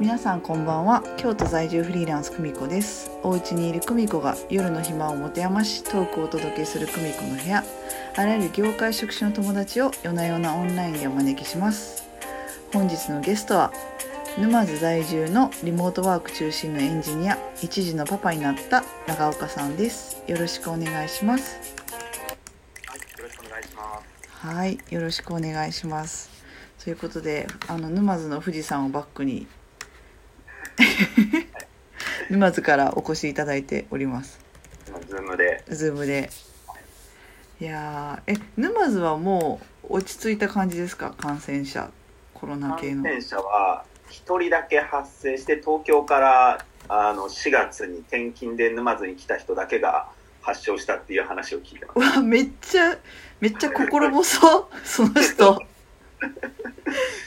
皆さんこんばんは。京都在住フリーランス久美子です。お家にいる久美子が夜の暇を持て余しトークをお届けする久美子の部屋。あらゆる業界職種の友達を夜な夜なオンラインでお招きします。本日のゲストは沼津在住のリモートワーク中心のエンジニア一児のパパになった長岡さんです。よろしくお願いします。はい、よろしくお願いします。はいよろしくお願いします。ということであの沼津の富士山をバックに 沼津からお越しいただいております。今ズームで、ズームで。いやーえ沼津はもう落ち着いた感じですか？感染者コロナ系の。感染者は一人だけ発生して、東京からあの4月に転勤で沼津に来た人だけが発症したっていう話を聞いてます。うわめっちゃめっちゃ心細 その人。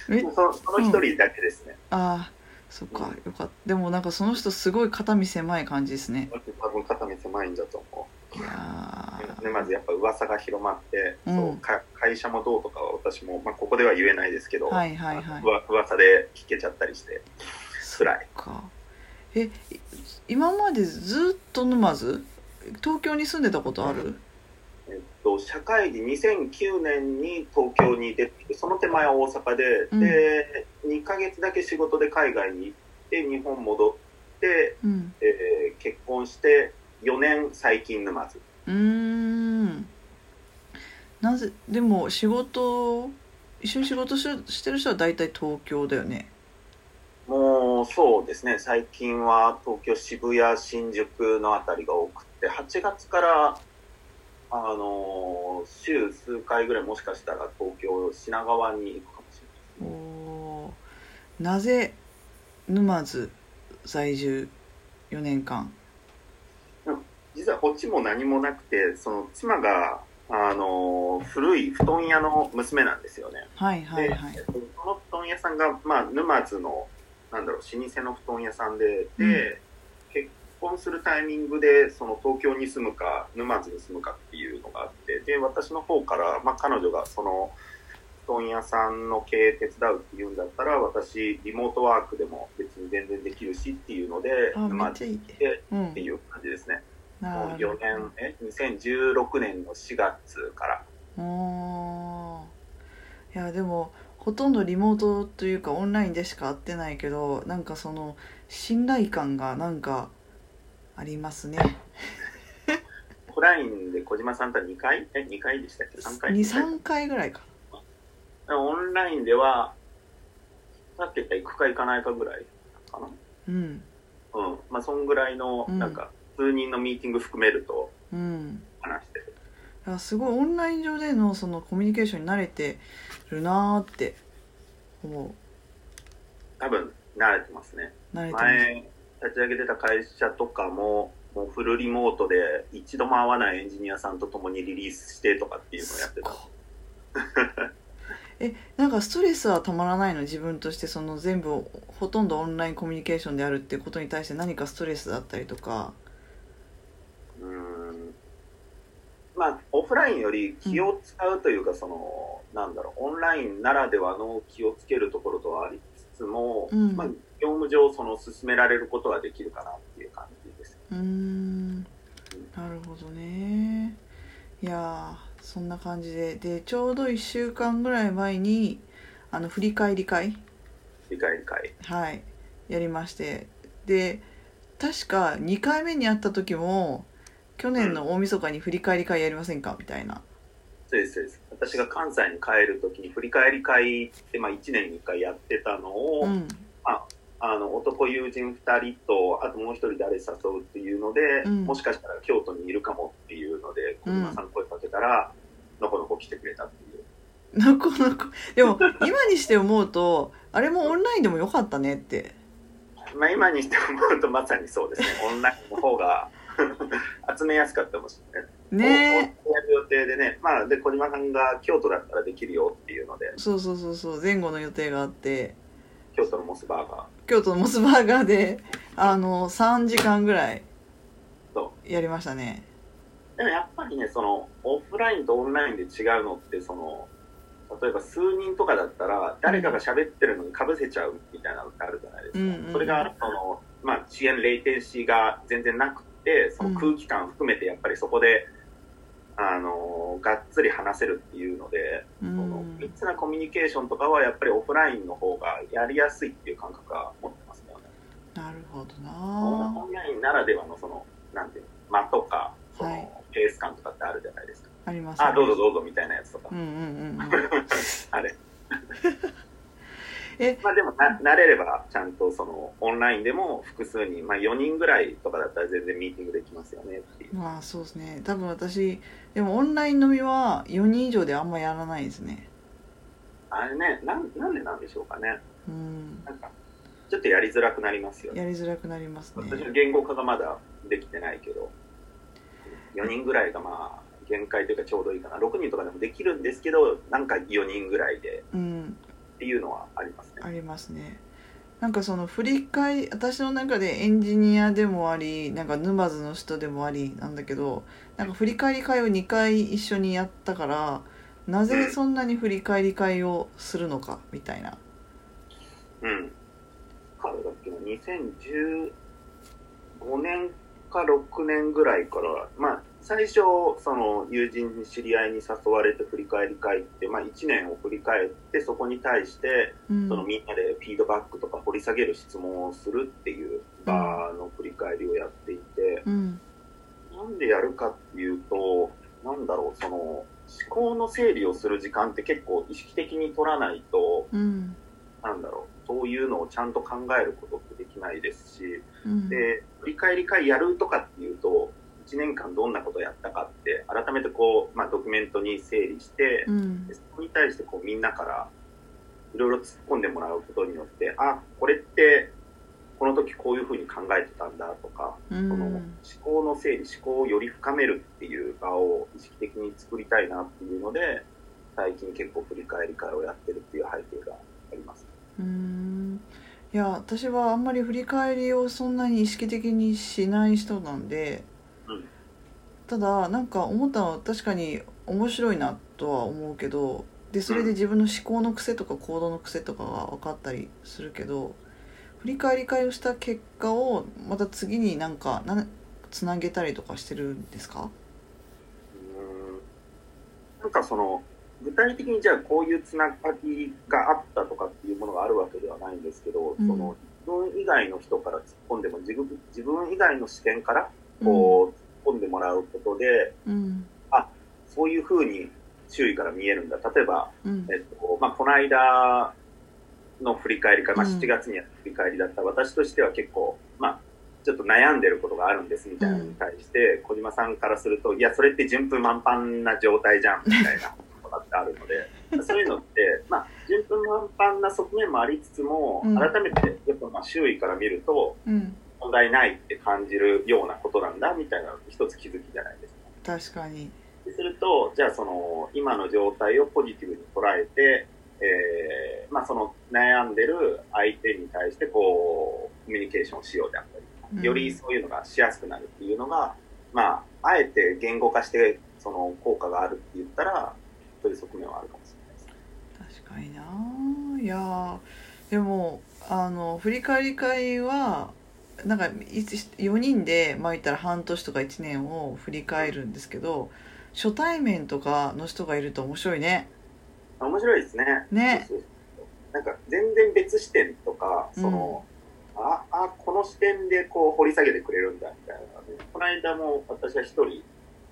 め そその一人だけですね。ああそっかよかった。でもなんかその人すごい肩身狭い感じですね。多分肩身狭いんだと思いやう。沼津やっぱ噂が広まって、うん。そうか会社もどうとかは私も、まあ、ここでは言えないですけど、ーはいはいはい。うわ噂で聞けちゃったりして、辛い。か。えい今までずっと沼津？東京に住んでたことある？えっと、社会人2009年に東京に出てその手前は大阪で、うん。で2ヶ月だけ仕事で海外に行って日本戻って、うん。えー結婚して4年最近沼津。うーん。なぜでも仕事一緒に仕事ししてる人は大体東京だよね。もうそうですね。最近は東京渋谷新宿のあたりが多くて8月からあのー週数回ぐらいもしかしたら東京品川に行くかもしれないおーなぜ沼津在住4年間？実はこっちも何もなくてその妻があの古い布団屋の娘なんですよね。はいはいで、はい。その布団屋さんが、まあ、沼津のなんだろう老舗の布団屋さんでで、結婚するタイミングでその東京に住むか沼津に住むかっていうのがあってで私の方から、まあ、彼女がその布団屋さんの経営手伝うっていうんだったら私リモートワークでも別に全然できるしっていうのであめ沼っていう感じですね。もうなるほ4年、え、2016年の4月から。いやでもほとんどリモートというかオンラインでしか会ってないけどなんかその信頼感がなんかありますね。オフラインで小島さんとは2回？え、2回でしたっけ ?3 回23回ぐらいかオンラインでは、さっき言った行くか行かないかぐらいかな。うんうん。まあ、そんぐらいの、うんなんか、数人のミーティング含めるとうん話してる。いやすごいオンライン上でのそのコミュニケーションに慣れてるなーって思多分、慣れてますね。う慣れてます前、立ち上げてた会社とかも、もうフルリモートで一度も会わないエンジニアさんと共にリリースしてとかっていうのをやってた。えなんかストレスはたまらないの？自分としてその全部ほとんどオンラインコミュニケーションであるっていうことに対して何かストレスだったりとか。うーん。まあ、オフラインより気を使うというか、その、なんだろう、オンラインならではの気をつけるところとはありつつも、うん。まあ、業務上、その、進められることはできるかなっていう感じです。うーん。なるほどね。いやーそんな感じで。でちょうど1週間ぐらい前にあの振り返り会。理解理解。はい。やりまして。で確か2回目に会った時も去年の大晦日に振り返り会やりませんか？みたいな。そうです、そうです。私が関西に帰るときに、振り返り会って、まあ、1年に1回やってたのを、うん。あの、男友人2人と、あともう1人誰誘うっていうので、うん。もしかしたら京都にいるかもっていうので、小島さん声かけたら、のこのこ来てくれたっていう。なかなかでも今にして思うとあれもオンラインでもよかったねって。まあ、今にして思うとまさにそうですね。オンラインの方が 集めやすかったかもしれない。ね。おおやる予定でね、まあ、で、小島さんが京都だったらできるよっていうので、そうそうそうそう。前後の予定があって京都のモスバーガー。京都のモスバーガーであの3時間ぐらいそやりましたね。でもやっぱりね、その、オフラインとオンラインで違うのって、その、例えば数人とかだったら誰かが喋ってるのにかぶせちゃうみたいなのってあるじゃないですか、うんうんうん。それがその、まあ、遅延レイテンシーが全然なくてその空気感含めてやっぱりそこで、あのがっつり話せるっていうので、うそのん密なコミュニケーションとかはやっぱりオフラインの方がやりやすいっていう感覚は持ってますよね。なるほどオなンラインならではのそのなんていうの間とかその、はいペース感とかってあるじゃないですか。ありますねあどうぞどうぞみたいなやつとか、うんうんうんうん あれ。えまあでもな慣れればちゃんとそのオンラインでも複数人、まあ、4人ぐらいとかだったら全然ミーティングできますよねっていう。まあそうですね。多分私でもオンライン飲みは4人以上であんまやらないですね。あれねなんなんでなんでしょうかね。うん。なんかちょっとやりづらくなりますよね。やりづらくなりますね。私の言語化がまだできてないけど。4人ぐらいがまあ限界というかちょうどいいかな。6人とかでもできるんですけどなんか4人ぐらいで。うんりますねありますね。なんかその振り返り私の中でエンジニアでもありなんか沼津の人でもありなんだけどなんか振り返り会を2回一緒にやったからなぜそんなに振り返り会をするのかみたいな。うん。からだっけな？2015年か6年ぐらいからまあ最初その友人に知り合いに誘われて振り返り会って、まあ、1年を振り返ってそこに対してうん。そのみんなでフィードバックとか掘り下げる質問をするっていう場の振り返りをやっていて、うん。なんでやるかっていうと、なんだろう、その思考の整理をする時間って結構意識的に取らないと、うんなんだろう、そういうのをちゃんと考えることってできないですし、うん。で、振り返り会やるとかっていうと、1年間どんなことやったかって、改めてこう、まあ、ドキュメントに整理して、うん。でそこに対してこうみんなからいろいろ突っ込んでもらうことによって、あ、これってこの時こういうふうに考えてたんだとか、うその思ん考の整理、思考をより深めるっていう場を意識的に作りたいなっていうので、最近結構振り返り会をやってるっていう背景があります。うん。いや私はあんまり振り返りをそんなに意識的にしない人なんで、うん。ただなんか思ったのは確かに面白いなとは思うけどでそれで自分の思考の癖とか行動の癖とかが分かったりするけど振り返り会をした結果をまた次になんかなつなげたりとかしてるんですか？うん。なんかその、具体的にじゃあこういうつながりがあったとかっていうものがあるわけではないんですけど、うん。その自分以外の人から突っ込んでも自分自分以外の視点からこう突っ込んでもらうことで、うん。そういうふうに周囲から見えるんだ。例えば、うん。えっと、まあ、この間の振り返りか、まあ、うん。7月にやった振り返りだった。私としては結構、まあ、ちょっと悩んでることがあるんですみたいなのに対して、小島さんからすると、いや、それって順風満帆な状態じゃん、みたいな ことがってあるので、そういうのって、まあ、順風満帆な側面もありつつも、うん。改めて、やっぱまあ周囲から見ると、うん。問題ないって感じるようなことなんだ、みたいなの一つ気づきじゃないですか。確かに。ですると、じゃあその今の状態をポジティブに捉えて、えーまあ、その悩んでる相手に対してこうコミュニケーションをしようであったうん。り、よりそういうのがしやすくなるっていうのが、まあ、あえて言語化してその効果があるって言ったら、そういう側面はあるかもしれないです。確かにな。いやーでもあの振り返り会はなんか4人でまあ言ったら半年とか1年を振り返るんですけど初対面とかの人がいると面白いね。面白いですね。ね。なんか全然別視点とか、その、あ、あ、この視点でこう掘り下げてくれるんだみたいなこの間も私は一人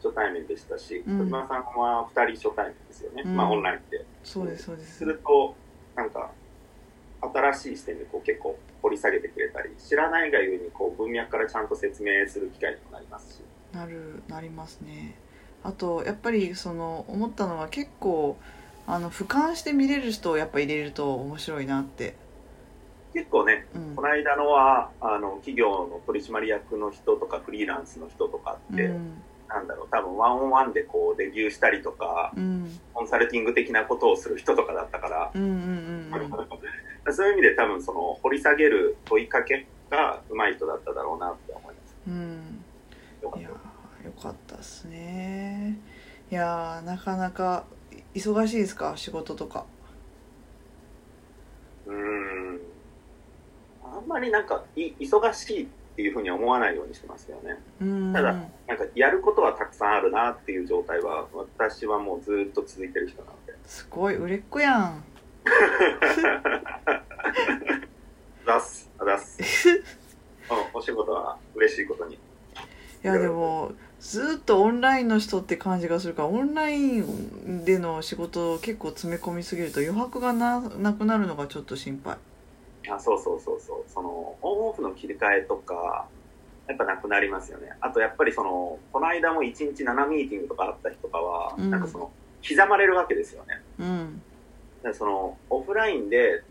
初対面でしたし、うん。小島さんは二人初対面ですよね。うん。まあオンラインで。そうですそうです。すると、なんか、新しい視点でこう結構掘り下げてくれたり、知らないがゆえにこう文脈からちゃんと説明する機会にもなりますし。なるなりますね。あとやっぱりその思ったのは結構あの俯瞰して見れる人をやっぱ入れると面白いなって、結構ね、うん。この間のは、あの、企業の取締役の人とかフリーランスの人とかって、うんなんだろう、多分ワンオンワンでこうレビューしたりとか、うん。コンサルティング的なことをする人とかだったから、うんうんうんうん。そういう意味で多分その掘り下げる問いかけが上手い人だっただろうなって思います。うん。よかっいやた。ーよかったですね。いやーなかなか忙しいですか？仕事とか。うーん。あんまりなんかい忙しいっていうふうには思わないようにしてますよね。うん。ただなんかやることはたくさんあるなっていう状態は私はもうずっと続いてる人なので。すごい売れっ子やん。出す出す。うんお仕事は嬉しいことに。いやでもずっとオンラインの人って感じがするからオンラインでの仕事を結構詰め込みすぎると余白がななくなるのがちょっと心配あそうそうそうそう。そのオンオフの切り替えとかやっぱなくなりますよね。あとやっぱりそのこの間も1日7ミーティングとかあった日とかは、うん。なんかその刻まれるわけですよね。うん。だからそのオフラインで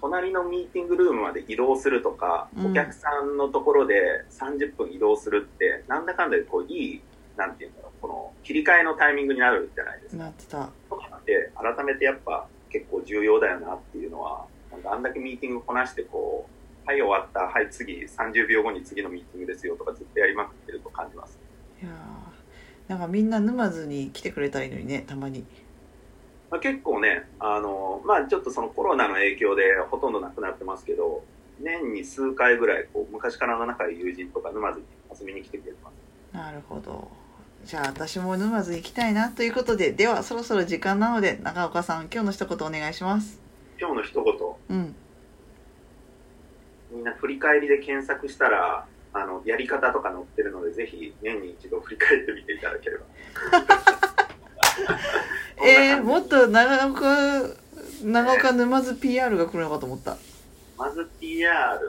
隣のミーティングルームまで移動するとか、うん。お客さんのところで30分移動するってなんだかんだでこういいなんていうんだろうこの切り替えのタイミングになるじゃないですか。なってた。とかって改めてやっぱ結構重要だよなっていうのはかあんだけミーティングこなしてこうはい終わったはい次30秒後に次のミーティングですよとかずっとやりまくってると感じます。いやーなんかみんな沼津に来てくれたらいいのにねたまに。まあ、結構ね、あのまあ、ちょっとそのコロナの影響でほとんどなくなってますけど、年に数回ぐらいこう昔からの仲いい友人とか沼津に遊びに来てくれてます。なるほど。じゃあ私も沼津行きたいなということでではそろそろ時間なので長岡さん今日の一言お願いします今日の一言、うんみんな振り返りで検索したら、あのやり方とか載ってるので、ぜひ年に一度振り返ってみていただければ。えー、もっと長岡長岡沼津 PR が来るのかと思ったまず PR、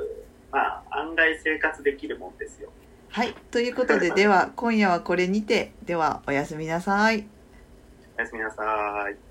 まあ、案外生活できるもんですよ。はいということででは今夜はこれにてではおやすみなさいおやすみなさい。